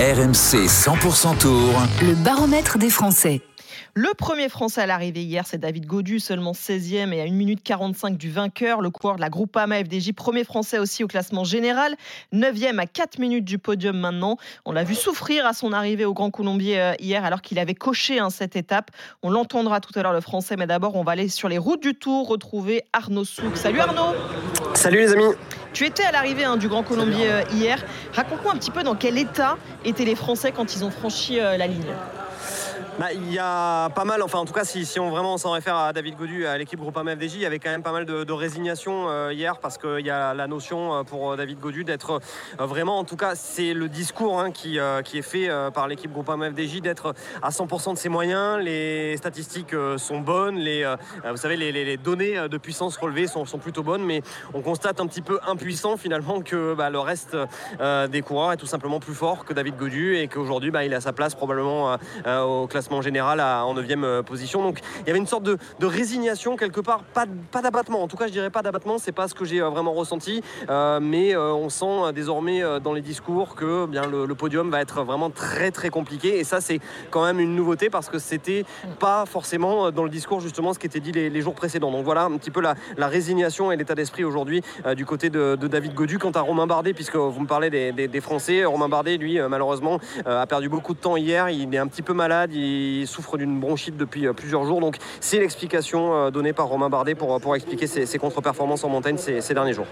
RMC 100% Tour. Le baromètre des Français. Le premier Français à l'arrivée hier, c'est David Godu, seulement 16e et à 1 minute 45 du vainqueur, le coureur de la Groupama FDJ, premier Français aussi au classement général, 9e à 4 minutes du podium maintenant. On l'a vu souffrir à son arrivée au Grand Colombier euh, hier alors qu'il avait coché hein, cette étape. On l'entendra tout à l'heure le Français, mais d'abord on va aller sur les routes du Tour retrouver Arnaud Souk. Salut Arnaud Salut les amis tu étais à l'arrivée hein, du Grand Colombier euh, hier. Raconte-moi un petit peu dans quel état étaient les Français quand ils ont franchi euh, la ligne. Bah, il y a pas mal, enfin en tout cas si, on vraiment s'en réfère à David Godu, à l'équipe Groupama FDJ, il y avait quand même pas mal de, résignation euh, hier parce qu'il y a la notion euh, pour euh, David Godu d'être vraiment, en tout cas c'est le discours hein, qui, qui, est fait par l'équipe Groupama FDJ, d'être à 100% de ses moyens, les statistiques sont bonnes, les, vous savez les, données de puissance relevées sont, sont, plutôt bonnes, mais on constate un petit peu impuissant finalement que bah, le reste des coureurs est tout simplement plus fort que David Godu et qu'aujourd'hui bah, il a sa place probablement au classement général en 9 euh, position. Donc il y avait une sorte de, résignation quelque part, pas, pas d'abattement. En tout cas, je dirais pas d'abattement, c'est pas ce que j'ai euh, vraiment ressenti. Euh, mais on sent désormais dans les discours que bien le, podium va être vraiment très très compliqué. Et ça, c'est quand même une nouveauté parce que c'était pas forcément dans le discours justement ce qui était dit les, jours précédents. Donc voilà un petit peu la, résignation et l'état d'esprit aujourd'hui du côté de, David Godu. Quant à Romain Bardet, puisque vous me parlez des, Français, Romain Bardet, lui, malheureusement, a perdu beaucoup de temps hier. Il est un petit peu malade. Il, il souffre d'une bronchite depuis euh, plusieurs jours. Donc c'est l'explication euh, donnée par Romain Bardet pour, pour expliquer ses, contre-performances en montagne ces, ces, derniers jours.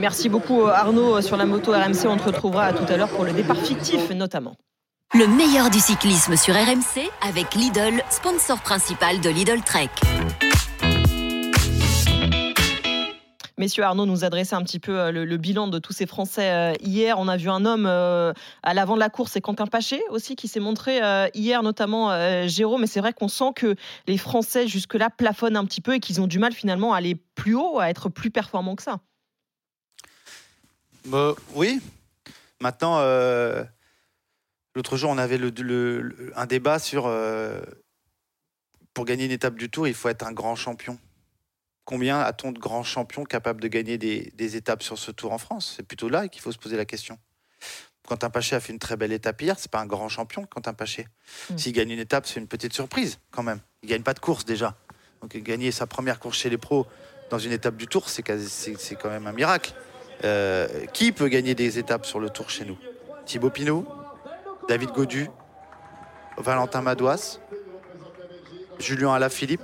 Merci beaucoup euh, Arnaud sur la moto RMC. On te retrouvera tout à l'heure pour le départ fictif notamment. Le meilleur du cyclisme sur RMC avec Lidl, sponsor principal de Lidl Trek. Messieurs, Arnaud nous adressait un petit peu euh, le, bilan de tous ces Français euh, hier. On a vu un homme euh, à l'avant de la course, c'est Quentin Paché aussi qui s'est montré hier, notamment Jérôme. Mais c'est vrai qu'on sent que les Français jusque-là plafonnent un petit peu et qu'ils ont du mal finalement à aller plus haut, à être plus performants que ça. Bah, oui. Maintenant, l'autre jour, on avait un débat sur pour gagner une étape du Tour, il faut être un grand champion. Combien a-t-on de grands champions capables de gagner des, étapes sur ce tour en France? C'est plutôt là qu'il faut se poser la question. Quentin Paché a fait une très belle étape hier, c'est pas un grand champion, Quentin Paché. Mm. S'il gagne une étape, c'est une petite surprise quand même. Il gagne pas de course déjà. Donc gagner sa première course chez les pros dans une étape du tour, c'est quand même un miracle. Euh, qui peut gagner des étapes sur le tour chez nous? Thibaut Pinot, David Godu, Valentin Madouas, Julien Alaphilippe,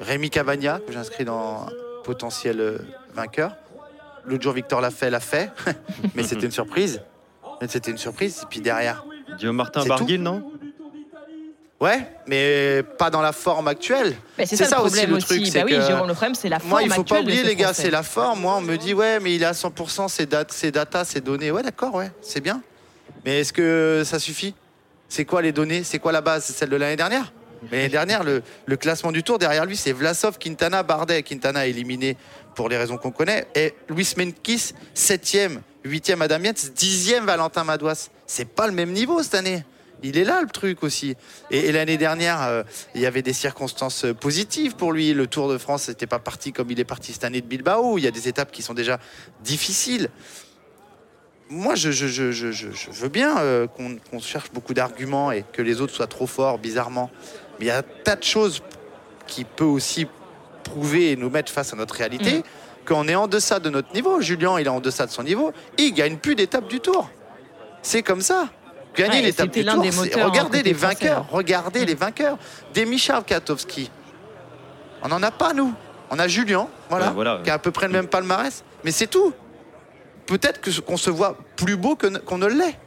Rémi Cavagna, que j'inscris dans potentiel euh, vainqueur. L'autre jour, Victor l'a fait, l'a fait, mais c'était une surprise. C'était une surprise. Et puis derrière. Guillaume Martin Barguil, non? Ouais, mais pas dans la forme actuelle. c'est ça, aussi le truc. Bah oui, Jérôme, le problème, c'est la forme Moi, il faut pas oublier, les gars, c'est la forme. Moi, on me dit, ouais, mais il est à 100%, ses, dates, ses datas, ses données. Ouais, d'accord, ouais, c'est bien. Mais est-ce que ça suffit? C'est quoi les données? C'est quoi la base? C'est celle de l'année dernière? Mais l'année dernière, le, classement du tour, derrière lui, c'est Vlasov, Quintana, Bardet. Quintana éliminé pour les raisons qu'on connaît. Et Luis Menkis, 7e, 8e Adam Yates, 10e Valentin Madouas. C'est pas le même niveau cette année. Il est là le truc aussi. Et, l'année dernière, euh, il y avait des circonstances positives pour lui. Le Tour de France n'était pas parti comme il est parti cette année de Bilbao. Il y a des étapes qui sont déjà difficiles. Moi, je, veux bien euh, qu'on cherche beaucoup d'arguments et que les autres soient trop forts, bizarrement. Mais il y a un tas de choses qui peut aussi prouver et nous mettre face à notre réalité. Mm. Qu'on est en deçà de notre niveau. Julien, il est en deçà de son niveau. Il gagne plus d'étape du tour. C'est comme ça. Gagner l'étape du tour, regardez les vainqueurs. Hein. Regardez mm. les vainqueurs. Des Michal Katowski. On n'en a pas, nous. On a Julien, voilà, qui a à peu près le même palmarès. Mais c'est tout. Peut-être qu'on se voit plus beau qu'on ne l'est.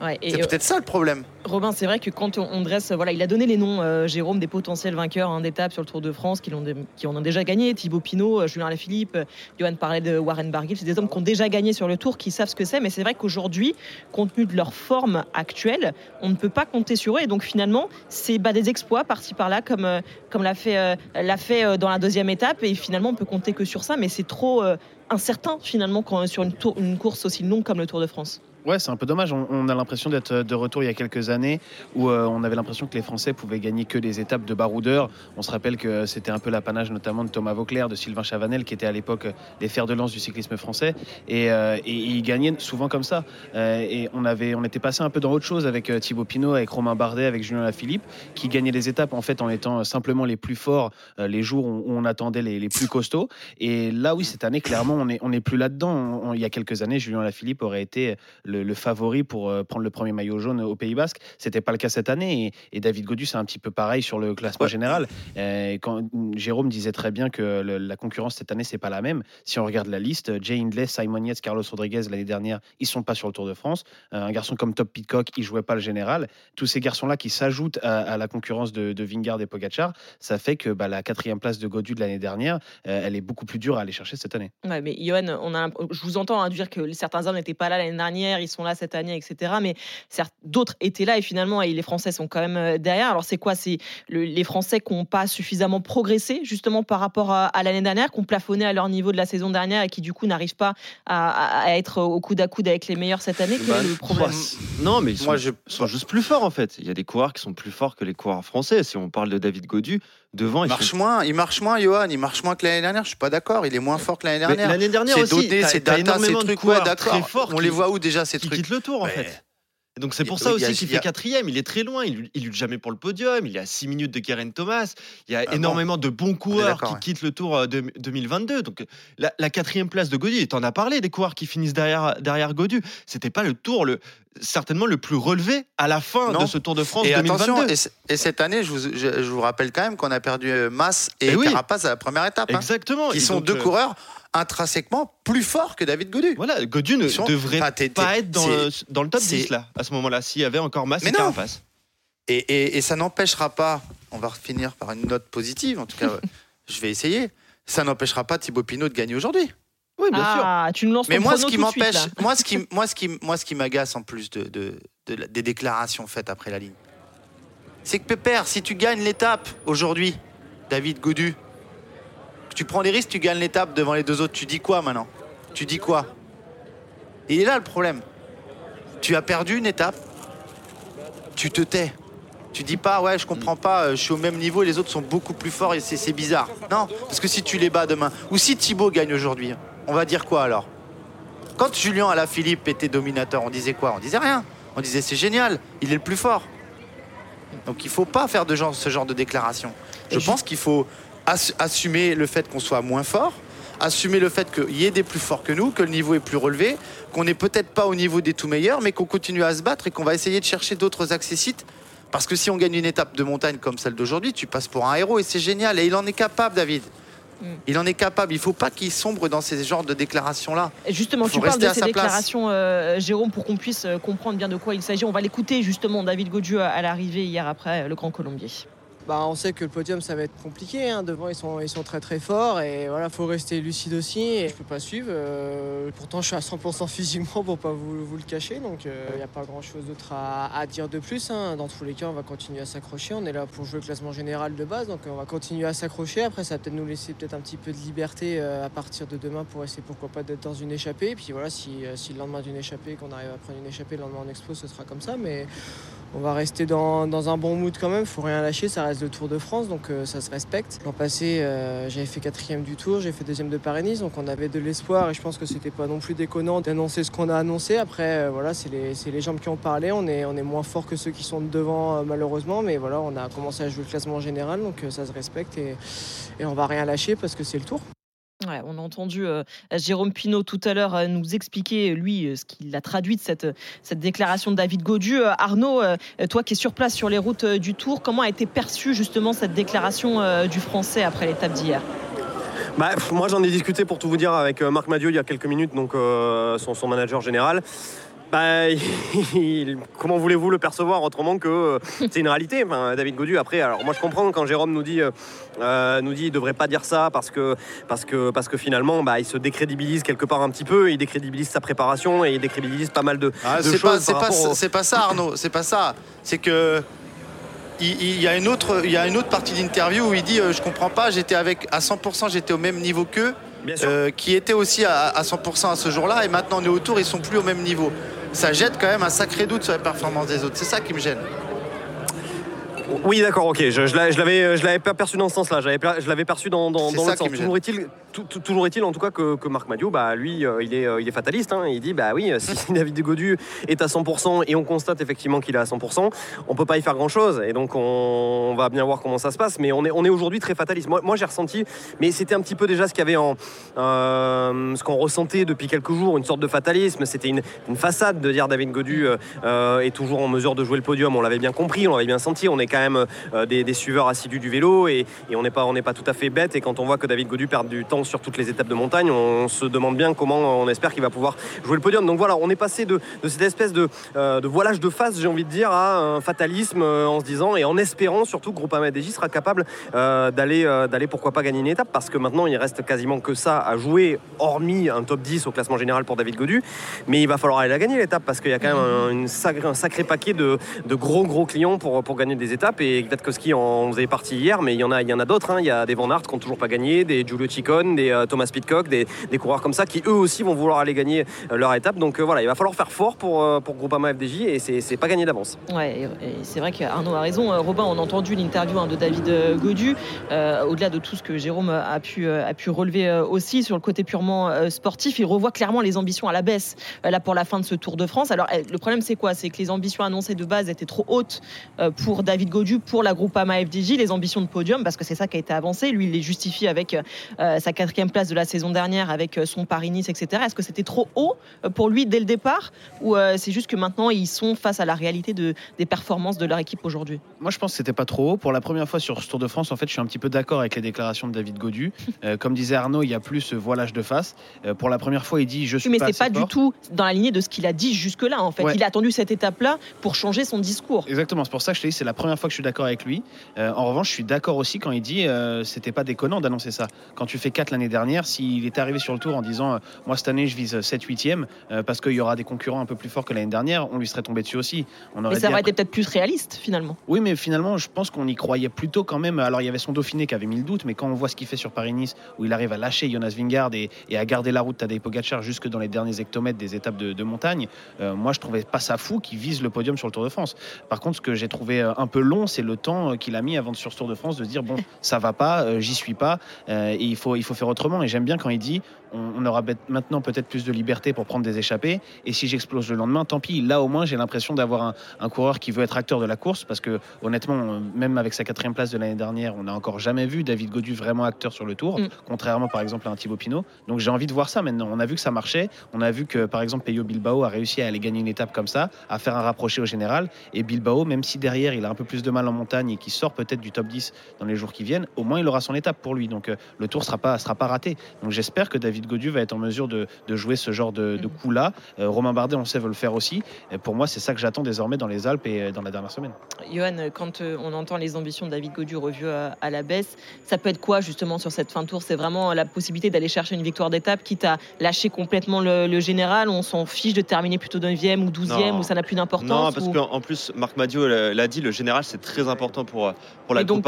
C'est peut-être ça le problème. Robin, c'est vrai que quand on, dresse, voilà, il a donné les noms, euh, Jérôme, des potentiels vainqueurs hein, d'étapes sur le Tour de France qui, ont, qui en ont déjà gagné. Thibaut Pinot, euh, Julien Lafilippe, euh, Johan parlait de Warren Barguil. C'est des hommes qui ont déjà gagné sur le Tour, qui savent ce que c'est. Mais c'est vrai qu'aujourd'hui, compte tenu de leur forme actuelle, on ne peut pas compter sur eux. Et donc finalement, c'est bah, des exploits par-ci par-là, comme, comme l'a fait, l'a fait dans la deuxième étape. Et finalement, on peut compter que sur ça. Mais c'est trop incertain finalement quand, sur une, tour, une course aussi longue comme le Tour de France. Ouais, c'est un peu dommage. On, a l'impression d'être de retour il y a quelques années où euh, on avait l'impression que les Français pouvaient gagner que les étapes de baroudeur. On se rappelle que c'était un peu l'apanage notamment de Thomas Vauclair, de Sylvain Chavanel, qui étaient à l'époque les fers de lance du cyclisme français. Et, euh, ils gagnaient souvent comme ça. Euh, et on, avait, on était passé un peu dans autre chose avec Thibaut Pinot, avec Romain Bardet, avec Julien Lafilippe, qui gagnaient les étapes en fait en étant simplement les plus forts les jours où on attendait les, plus costauds. Et là, oui, cette année, clairement, on n'est plus là-dedans. Il y a quelques années, Julien Lafilippe aurait été le, le favori pour euh, prendre le premier maillot jaune au Pays Basque. C'était pas le cas cette année. Et, David Godu, c'est un petit peu pareil sur le classement général. Euh, quand Jérôme disait très bien que la concurrence cette année, c'est pas la même. Si on regarde la liste, Jay Hindley, Simon Yates, Carlos Rodriguez l'année dernière, ils sont pas sur le Tour de France. Euh, un garçon comme Top Pitcock, il jouait pas le général. Tous ces garçons-là qui s'ajoutent à, la concurrence de, de, Vingard et Pogacar, ça fait que bah, la quatrième place de Godu de l'année dernière, elle est beaucoup plus dure à aller chercher cette année. Ouais, mais Johan, on a, je vous entends hein, dire que certains hommes n'étaient pas là l'année dernière, ils sont là cette année, etc. Mais certes, d'autres étaient là et finalement, les Français sont quand même euh, derrière. Alors, c'est quoi? C'est les Français qui n'ont pas suffisamment progressé justement par rapport à, l'année dernière, qui ont plafonné à leur niveau de la saison dernière et qui du coup n'arrivent pas à, être au coude à coude avec les meilleurs cette année? Quel est le problème? Non, mais ils sont, Moi, je... sont juste plus forts en fait. Il y a des coureurs qui sont plus forts que les coureurs français. Si on parle de David Godu, devant. Il marche moins, il marche moins, Johan. Il marche moins que l'année dernière. Je suis pas d'accord. Il est moins fort que l'année dernière. L'année dernière aussi. C'est c'est data, ces trucs. Ouais, d'accord. On les voit où déjà ces trucs Qui quittent le tour en fait donc c'est pour ça aussi qu'il fait quatrième. Il est très loin. Il, il lutte jamais pour le podium. Il y a 6 minutes de Karen Thomas. Il y a ah énormément de bons coureurs qui quittent le Tour euh, de, 2022. Donc la, quatrième place de Godu, tu en as parlé des coureurs qui finissent derrière derrière Godu. C'était pas le Tour le certainement le plus relevé à la fin de ce Tour de France et 2022. Attention, et, cette année, je vous, je, vous, rappelle quand même qu'on a perdu euh, Mass et, et eh Carapace à la première étape. Hein. Exactement. Qui sont deux euh, coureurs intrinsèquement plus forts que David Godu. Voilà, Godu ne devrait pas être dans le, dans le, top 10 là, à ce moment-là, s'il y avait encore Mass et Carapace. Et, et, et ça n'empêchera pas, on va finir par une note positive, en tout cas, je vais essayer, ça n'empêchera pas Thibaut Pinot de gagner aujourd'hui. Oui, bien ah, Tu nous lances Mais moi, ce qui m'empêche, moi, ce qui, moi, ce qui, moi, ce qui m'agace en plus de, de, des déclarations faites après la ligne, c'est que Pépère, si tu gagnes l'étape aujourd'hui, David Godu, tu prends des risques, tu gagnes l'étape devant les deux autres, tu dis quoi maintenant? Tu dis quoi? Et il est là le problème. Tu as perdu une étape, tu te tais. Tu dis pas, ouais, je comprends pas, euh, je suis au même niveau et les autres sont beaucoup plus forts et c'est bizarre. Non, parce que si tu les bats demain, ou si Thibaut gagne aujourd'hui, on va dire quoi alors? Quand Julien à la Philippe était dominateur, on disait quoi? On disait rien. On disait c'est génial, il est le plus fort. Donc il faut pas faire de genre, ce genre de déclaration. Je pense qu'il faut assumer le fait qu'on soit moins fort, assumer le fait qu'il y ait des plus forts que nous, que le niveau est plus relevé, qu'on n'est peut-être pas au niveau des tout meilleurs, mais qu'on continue à se battre et qu'on va essayer de chercher d'autres accessites. Parce que si on gagne une étape de montagne comme celle d'aujourd'hui, tu passes pour un héros et c'est génial. Et il en est capable, David. Mm. Il en est capable. Il ne faut pas qu'il sombre dans ces genres de déclarations-là. Justement, tu parles de ces déclarations, euh, Jérôme, pour qu'on puisse euh, comprendre bien de quoi il s'agit. On va l'écouter justement, David Godieu, à l'arrivée hier après le Grand Colombier. Bah, on sait que le podium ça va être compliqué. Hein. Devant ils sont, ils sont très très forts et voilà faut rester lucide aussi. Et je peux pas suivre. Euh, pourtant je suis à 100% physiquement pour pas vous, vous le cacher. Donc il euh, n'y a pas grand chose d'autre à, dire de plus. Hein. Dans tous les cas on va continuer à s'accrocher. On est là pour jouer le classement général de base donc on va continuer à s'accrocher. Après ça va peut-être nous laisser peut-être un petit peu de liberté euh, à partir de demain pour essayer pourquoi pas d'être dans une échappée. Et puis voilà si, si le lendemain d'une échappée qu'on arrive à prendre une échappée le lendemain en expo ce sera comme ça. Mais on va rester dans, un bon mood quand même, faut rien lâcher, ça reste le Tour de France, donc euh, ça se respecte. L'an passé, euh, j'avais fait quatrième du Tour, j'ai fait deuxième de Paris-Nice, donc on avait de l'espoir et je pense que c'était pas non plus déconnant d'annoncer ce qu'on a annoncé. Après, euh, voilà, c'est les, jambes qui ont parlé, on est, on est moins fort que ceux qui sont devant malheureusement, mais voilà, on a commencé à jouer le classement général, donc ça se respecte et, et on va rien lâcher parce que c'est le Tour on a entendu euh, Jérôme Pinault tout à l'heure euh, nous expliquer, lui, euh, ce qu'il a traduit de cette, cette déclaration de David Godu. Arnaud, toi qui es sur place sur les routes du Tour, comment a été perçue justement cette déclaration du Français après l'étape d'hier? Bah, moi j'en ai discuté pour tout vous dire avec Marc Madieu il y a quelques minutes, donc son, manager général. Bah, comment voulez-vous le percevoir autrement que euh, c'est une réalité David Godu, après, alors moi je comprends quand Jérôme nous dit, euh, euh, nous dit il devrait pas dire ça parce que, parce que, parce que finalement bah, il se décrédibilise quelque part un petit peu, il décrédibilise sa préparation et il décrédibilise pas mal de, ah, choses. C'est pas, ça Arnaud, c'est pas ça. C'est que il, y a une autre, il y a une autre partie d'interview où il dit je comprends pas, j'étais avec à 100%, j'étais au même niveau qu'eux. Qui étaient aussi à, à 100% à ce jour-là et maintenant on est autour, ils sont plus au même niveau. ça jette quand même un sacré doute sur les performances des autres. C'est ça qui me gêne. Oui, d'accord, ok. Je, je l'avais, je l'avais pas perçu dans ce sens-là. Je l'avais perçu dans, dans, dans l'autre sens. Toujours est-il, toujours est-il en tout cas que, que Marc Madio, bah lui, euh, il est, euh, il est fataliste. Hein. Il dit, bah oui, si David Godu est à 100% et on constate effectivement qu'il est à 100%, on peut pas y faire grand-chose. Et donc on, va bien voir comment ça se passe. Mais on est, on est aujourd'hui très fataliste. Moi, moi j'ai ressenti, mais c'était un petit peu déjà ce qu'il y avait en, euh, ce qu'on ressentait depuis quelques jours, une sorte de fatalisme. C'était une, une façade de dire David Godu est toujours en mesure de jouer le podium. On l'avait bien compris, on l'avait bien senti. On est quand même euh, des, suiveurs assidus du vélo et, on n'est pas, pas tout à fait bête. Et quand on voit que David Godu perd du temps sur toutes les étapes de montagne, on se demande bien comment on espère qu'il va pouvoir jouer le podium. Donc voilà, on est passé de, cette espèce de, euh, de, voilage de face, j'ai envie de dire, à un fatalisme euh, en se disant et en espérant surtout que Groupama DJ sera capable d'aller, d'aller pourquoi pas gagner une étape parce que maintenant il reste quasiment que ça à jouer, hormis un top 10 au classement général pour David Godu. Mais il va falloir aller la gagner l'étape parce qu'il y a quand même un sacré paquet de, de, gros gros clients pour, pour gagner des étapes. Et Kwiatkowski en faisait partie hier, mais il y en a, d'autres. Hein. Il y a des Van Aert qui n'ont toujours pas gagné, des Giulio Ciccone, des euh, Thomas Pitcock, des, coureurs comme ça qui eux aussi vont vouloir aller gagner euh, leur étape. Donc euh, voilà, il va falloir faire fort pour, pour Groupama FDJ et c'est pas gagné d'avance. Ouais, c'est vrai qu'Arnaud a raison. Robin, on a entendu l'interview hein, de David Godu. Au-delà de tout ce que Jérôme a pu, a pu relever aussi sur le côté purement sportif, il revoit clairement les ambitions à la baisse là pour la fin de ce Tour de France. Alors le problème c'est quoi? C'est que les ambitions annoncées de base étaient trop hautes pour David Godu, pour la Groupama FDJ, les ambitions de podium, parce que c'est ça qui a été avancé. Lui, il les justifie avec euh, sa quatrième place de la saison dernière, avec euh, son Paris-Nice, etc. Est-ce que c'était trop haut euh, pour lui dès le départ Ou c'est juste que maintenant, ils sont face à la réalité de, des performances de leur équipe aujourd'hui? Moi, je pense que c'était pas trop haut. Pour la première fois sur ce Tour de France, en fait, je suis un petit peu d'accord avec les déclarations de David Godu. comme disait Arnaud, il y a plus ce voilage de face. pour la première fois, il dit Je suis mais pas. C'est pas du tout dans la lignée de ce qu'il a dit jusque-là. En fait, il a attendu cette étape-là pour changer son discours. Exactement. C'est pour ça que je te dis, c'est la première fois que je suis d'accord avec lui. en revanche, je suis d'accord aussi quand il dit euh, c'était pas déconnant d'annoncer ça. Quand tu fais 4 l'année dernière, s'il était arrivé sur le tour en disant euh, moi cette année je vise 7-8e euh, parce qu'il y aura des concurrents un peu plus forts que l'année dernière, on lui serait tombé dessus aussi. On aurait mais ça aurait été peut-être plus réaliste finalement. Oui, mais finalement, je pense qu'on y croyait plutôt quand même. Alors il y avait son Dauphiné qui avait mis le doute, mais quand on voit ce qu'il fait sur Paris-Nice, où il arrive à lâcher Jonas Vingard et, à garder la route Tadej Pogacar jusque dans les derniers hectomètres des étapes de, montagne, moi je trouvais pas ça fou qu'il vise le podium sur le Tour de France. Par contre, ce que j'ai trouvé un peu long, c'est le temps qu'il a mis avant de sur Tour de France de dire bon, ça va pas, euh, j'y suis pas, euh, il faut faire autrement. Et j'aime bien quand il dit on, aura maintenant peut-être plus de liberté pour prendre des échappées, et si j'explose le lendemain, tant pis. Là, au moins, j'ai l'impression d'avoir un, coureur qui veut être acteur de la course, parce que honnêtement, même avec sa quatrième place de l'année dernière, on n'a encore jamais vu David Godu vraiment acteur sur le Tour, mm. contrairement par exemple à un Thibaut Pinot. Donc j'ai envie de voir ça maintenant. On a vu que ça marchait, on a vu que par exemple Peyo Bilbao a réussi à aller gagner une étape comme ça, à faire un rapproché au général, et Bilbao, même si derrière il a un peu plus de mal en montagne et qui sort peut-être du top 10 dans les jours qui viennent, au moins il aura son étape pour lui. Donc euh, le tour ne sera pas, sera pas raté. Donc j'espère que David Godu va être en mesure de, jouer ce genre de, mm. coup-là. Euh, Romain Bardet, on sait, veut le faire aussi. Et pour moi, c'est ça que j'attends désormais dans les Alpes et euh, dans la dernière semaine. Johan, quand on entend les ambitions de David Godu revues à, la baisse, ça peut être quoi justement sur cette fin de tour? C'est vraiment la possibilité d'aller chercher une victoire d'étape, quitte à lâcher complètement le, général? On s'en fiche de terminer plutôt 9e ou 12e, ou ça n'a plus d'importance Non, parce qu'en plus, Marc Madio l'a dit, le général, c'est très important pour, pour la et donc,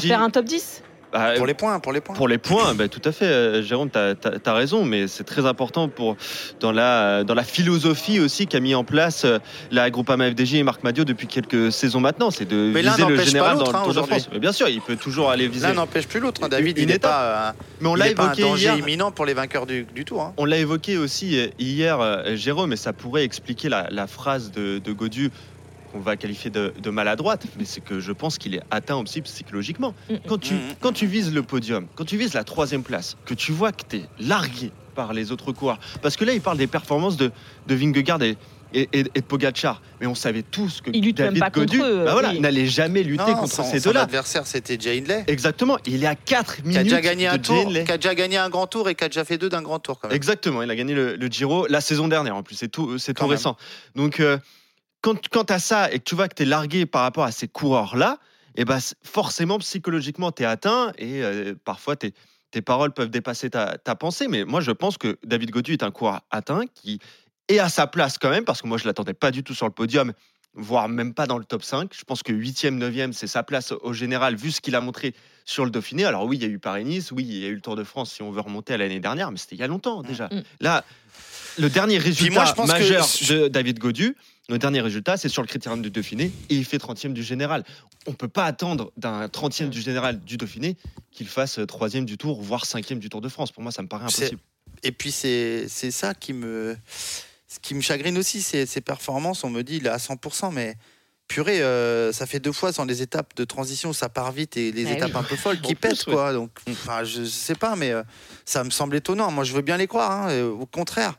faire un top 10 bah, pour les points, pour les points. Pour les points, bah, tout à fait, euh, Jérôme, tu as, raison, mais c'est très important pour, dans, la, dans la philosophie aussi qu'a mis en place euh, la Groupama FDJ et Marc Madio depuis quelques saisons maintenant, c'est de viser le général dans le Tour de France. Mais bien sûr, il peut toujours aller viser. L'un n'empêche plus l'autre, hein. David, il n'est pas, mais on l'a évoqué un danger hier. imminent pour les vainqueurs du, Tour. Hein. On l'a évoqué aussi hier, Jérôme, et ça pourrait expliquer la, la phrase de, de Godu qu'on va qualifier de, maladroite, mais c'est que je pense qu'il est atteint aussi psychologiquement. Mm, mm. Quand tu, mm, quand tu vises le podium, quand tu vises la troisième place, que tu vois que tu es largué par les autres coureurs, parce que là, il parle des performances de, de Vingegaard et, et, de Pogacar. Mais on savait tous que il David Godu bah voilà, n'allait jamais lutter contre ces deux-là. L'adversaire, c'était Jay Hindley. Exactement. Il est à 4 minutes. Qui a déjà gagné un tour, qui a déjà gagné un grand tour et qui a déjà fait deux d'un grand tour. Quand même. Exactement. Il a gagné le, Giro la saison dernière. En plus, c'est tout, c'est tout récent. Donc. Euh, quand, quand tu as ça et que tu vois que tu es largué par rapport à ces coureurs-là, et eh ben, forcément, psychologiquement, tu es atteint et euh, parfois tes, tes paroles peuvent dépasser ta, ta, pensée. Mais moi, je pense que David Godu est un coureur atteint qui est à sa place quand même, parce que moi, je ne l'attendais pas du tout sur le podium, voire même pas dans le top 5. Je pense que 8e, 9e, c'est sa place au général, vu ce qu'il a montré sur le Dauphiné. Alors oui, il y a eu Paris-Nice, oui, il y a eu le Tour de France si on veut remonter à l'année dernière, mais c'était il y a longtemps déjà. Mm. Là, le dernier résultat je pense majeur que- de David Godu, le dernier résultat, c'est sur le critérium du Dauphiné et il fait 30e du général. On peut pas attendre d'un 30e du général du Dauphiné qu'il fasse 3e du Tour, voire 5e du Tour de France. Pour moi, ça me paraît impossible. Et puis c'est c'est ça qui me, ce qui me chagrine aussi, c'est ses performances. On me dit il est à 100%, mais purée, euh, ça fait deux fois dans les étapes de transition ça part vite et les Ah oui. étapes un peu folles qui pètent quoi. Donc, enfin, je sais pas, mais euh, ça me semble étonnant. Moi, je veux bien les croire, hein, euh, au contraire.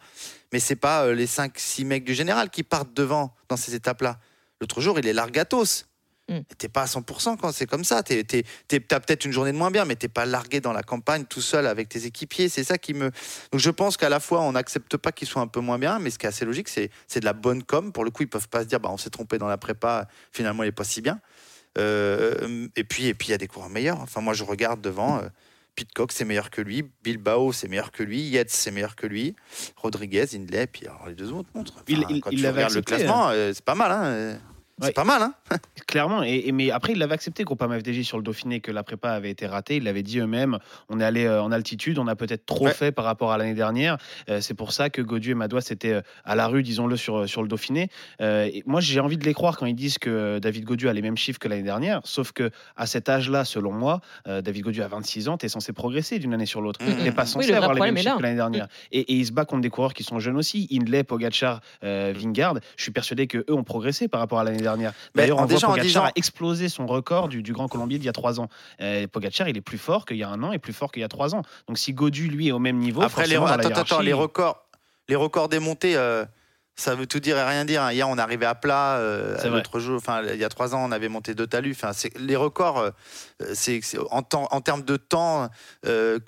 Mais c'est pas euh, les 5-6 mecs du général qui partent devant dans ces étapes-là. L'autre jour, il est largatos. Mm. T'es pas à 100% quand c'est comme ça. T'es, t'as peut-être une journée de moins bien, mais t'es pas largué dans la campagne tout seul avec tes équipiers. C'est ça qui me. Donc je pense qu'à la fois, on n'accepte pas qu'ils soient un peu moins bien, mais ce qui est assez logique, c'est, c'est de la bonne com. Pour le coup, ils peuvent pas se dire, bah, on s'est trompé dans la prépa, finalement, il est pas si bien. Euh, et puis, et puis, il y a des coureurs meilleurs. Enfin, moi, je regarde devant. Euh, Pitcock, c'est meilleur que lui. Bilbao, c'est meilleur que lui. Yates, c'est meilleur que lui. Rodriguez, Hindley, puis alors les deux autres montrent. Enfin, Il- il- quand il tu regardes le classement, euh, c'est pas mal. Hein. C'est Ouais. pas mal. Hein. Clairement, et, et- mais après, il l'avait accepté, Groupama FDJ, sur le Dauphiné, que la prépa avait été ratée. Ils l'avaient dit eux-mêmes. On est allé euh, en altitude, on a peut-être trop Ouais. fait par rapport à l'année dernière. Euh, c'est pour ça que Godu et Madois étaient euh, à la rue, disons-le, sur, sur le Dauphiné. Euh, et moi, j'ai envie de les croire quand ils disent que David Godu a les mêmes chiffres que l'année dernière. Sauf que à cet âge-là, selon moi, euh, David Godu a 26 ans, tu es censé progresser d'une année sur l'autre. Mhm. Tu n'es pas Oui, censé le vrai avoir les mêmes chiffres que l'année dernière. Et, et il se bat contre des coureurs qui sont jeunes aussi. Hindley, Pogacar, euh, Vingard. Je suis persuadé que eux ont progressé par rapport à l'année dernière. Mais D'ailleurs, en on voit déjà Pogacar disant- a explosé son record du, du Grand Colombier d'il y a trois ans. Euh, Pogacar, il est plus fort qu'il y a un an et plus fort qu'il y a trois ans. Donc si Godu, lui, est au même niveau, Après, les, attends, attends, les records, les records des montées, euh, ça veut tout dire et rien dire. hein. Hier, on arrivait à plat. euh. L'autre jour, enfin, il y a trois ans, on avait monté deux talus. Enfin, les records, euh, c'est en, temps, en termes de temps. euh,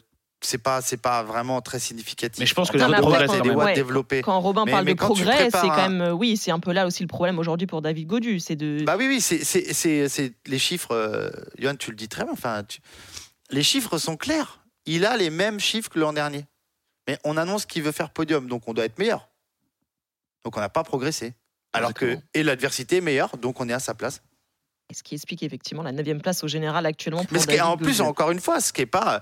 c'est pas, c'est pas vraiment très significatif. Mais je pense que watts et quand des watts développés. Quand Robin Mais- parle mais de progrès, c'est quand un- même. euh, Oui, c'est un peu là aussi le problème aujourd'hui pour David Godu. C'est de. Bah oui, oui, c'est- c'est c'est- c'est- les chiffres. Euh, Johan, tu le dis très bien. Enfin, tu- les chiffres sont clairs. Il a les mêmes chiffres que l'an dernier. Mais on annonce qu'il veut faire podium, donc on doit être meilleur. Donc on n'a pas progressé. Alors que et l'adversité est meilleure, donc on est à sa place. Ce qui explique effectivement la 9 place au général actuellement. Pour Mais ce qui est, David en plus, Godu. encore une fois, ce qui est pas,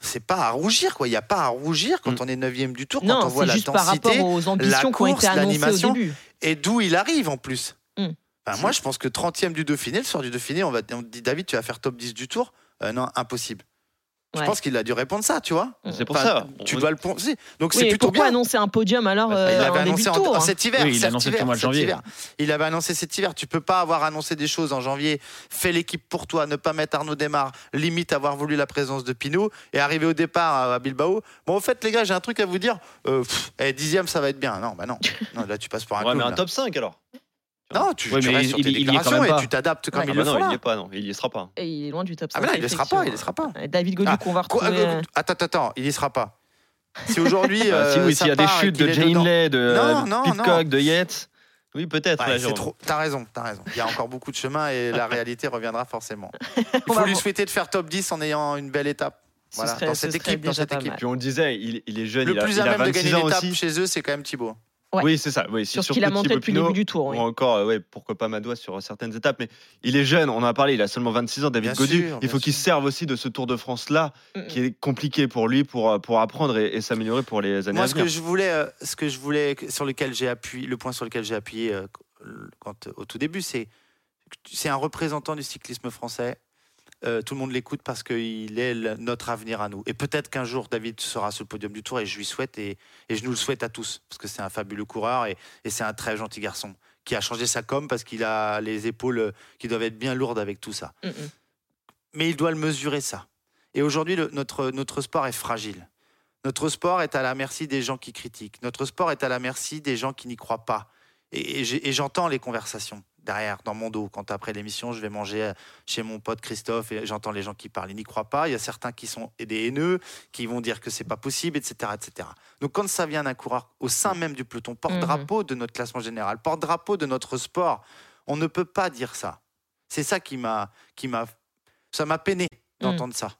c'est pas à rougir quoi. Il n'y a pas à rougir quand Mm. on est 9 du tour, quand on voit la juste par densité rapport aux ambitions qui ont course, été annoncées au l'animation. début. et d'où il arrive en plus. Mm. Moi, je pense que 30e du Dauphiné, le soir du Dauphiné, on va on te dit David, tu vas faire top 10 du tour. Euh, non, impossible. Je Ouais. pense qu'il a dû répondre ça, tu vois. C'est pour Enfin, ça. Tu dois le penser. Donc Oui, c'est plutôt pourquoi bien. annoncer un podium alors euh, il en avait début annoncé de en- tour en hein. cet hiver. Oui, il a annoncé hiver, mois de janvier. hiver. Il avait annoncé cet hiver. Tu peux pas avoir annoncé des choses en janvier. Fais l'équipe pour toi. Ne pas mettre Arnaud Desmar. Limite avoir voulu la présence de Pinot et arriver au départ à- Bilbao. Bon, au fait, les gars, j'ai un truc à vous dire. Euh, pff, eh, dixième, ça va être bien. Non, bah non. non là, tu passes pour un Ouais, clown, mais un là. top 5 alors. Non, tu, Ouais, tu mais restes il- sur tes il quand déclarations et tu t'adaptes comme Ouais. il Ah le bah non, il n'y est pas, non, il y sera pas. Et il est loin du top 5. Ah, mais non, il ne sera pas. Il ne sera pas. David Godu Ah, qu'on va Quoi, retrouver. euh, euh, Attends, attends, attends, il y sera pas. Si aujourd'hui. Ah, si euh, oui, s'il y a des chutes de Jay de Pitcock, de Yates. Oui, peut-être. Ouais, là, c'est Jérôme. trop. T'as raison, t'as raison. Il y a encore beaucoup de chemin et la réalité reviendra forcément. Il On faut lui souhaiter de faire top 10 en ayant une belle étape. ce Voilà, serait- dans ce cette serait équipe, dans cette équipe. Puis on le disait, il, il est jeune, Le il a, plus il à a même de 26 gagner l'étape chez eux, c'est quand même Thibaut. Ouais. Oui, c'est ça. Oui, Sur ce qu'il a montré depuis le début du tour. oui. Ou encore, euh, ouais, pourquoi pas Madois sur certaines étapes. Mais il est jeune, on en a parlé, il a seulement 26 ans, David Bien Godu. sûr, il faut qu'il se serve aussi de ce Tour de France-là, Mm, qui est compliqué pour lui, pour, euh, pour apprendre et, et s'améliorer pour les années Moi, à ce venir. que je voulais, euh, ce que je voulais, sur lequel j'ai appuyé, le point sur lequel j'ai appuyé euh, quand, au tout début, c'est c'est un représentant du cyclisme français. Euh, tout le monde l'écoute parce qu'il est le- notre avenir à nous. Et peut-être qu'un jour, David sera sur le podium du Tour et je lui souhaite et, et je nous le souhaite à tous parce que c'est un fabuleux coureur et, et c'est un très gentil garçon qui a changé sa com parce qu'il a les épaules qui doivent être bien lourdes avec tout ça. Mais il doit le mesurer ça. Et aujourd'hui, notre, notre sport est fragile. Notre sport est à la merci des gens qui critiquent. Notre sport est à la merci des gens qui n'y croient pas. Et j'entends les conversations derrière, dans mon dos. Quand après l'émission, je vais manger euh, chez mon pote Christophe et j'entends les gens qui parlent. Ils n'y croient pas. Il y a certains qui sont des haineux, qui vont dire que c'est pas possible, etc., etc. Donc quand ça vient d'un coureur au sein même du peloton, porte-drapeau de notre classement général, porte-drapeau de notre sport, on ne peut pas dire ça. C'est ça qui m'a, qui m'a, ça m'a peiné d'entendre ça.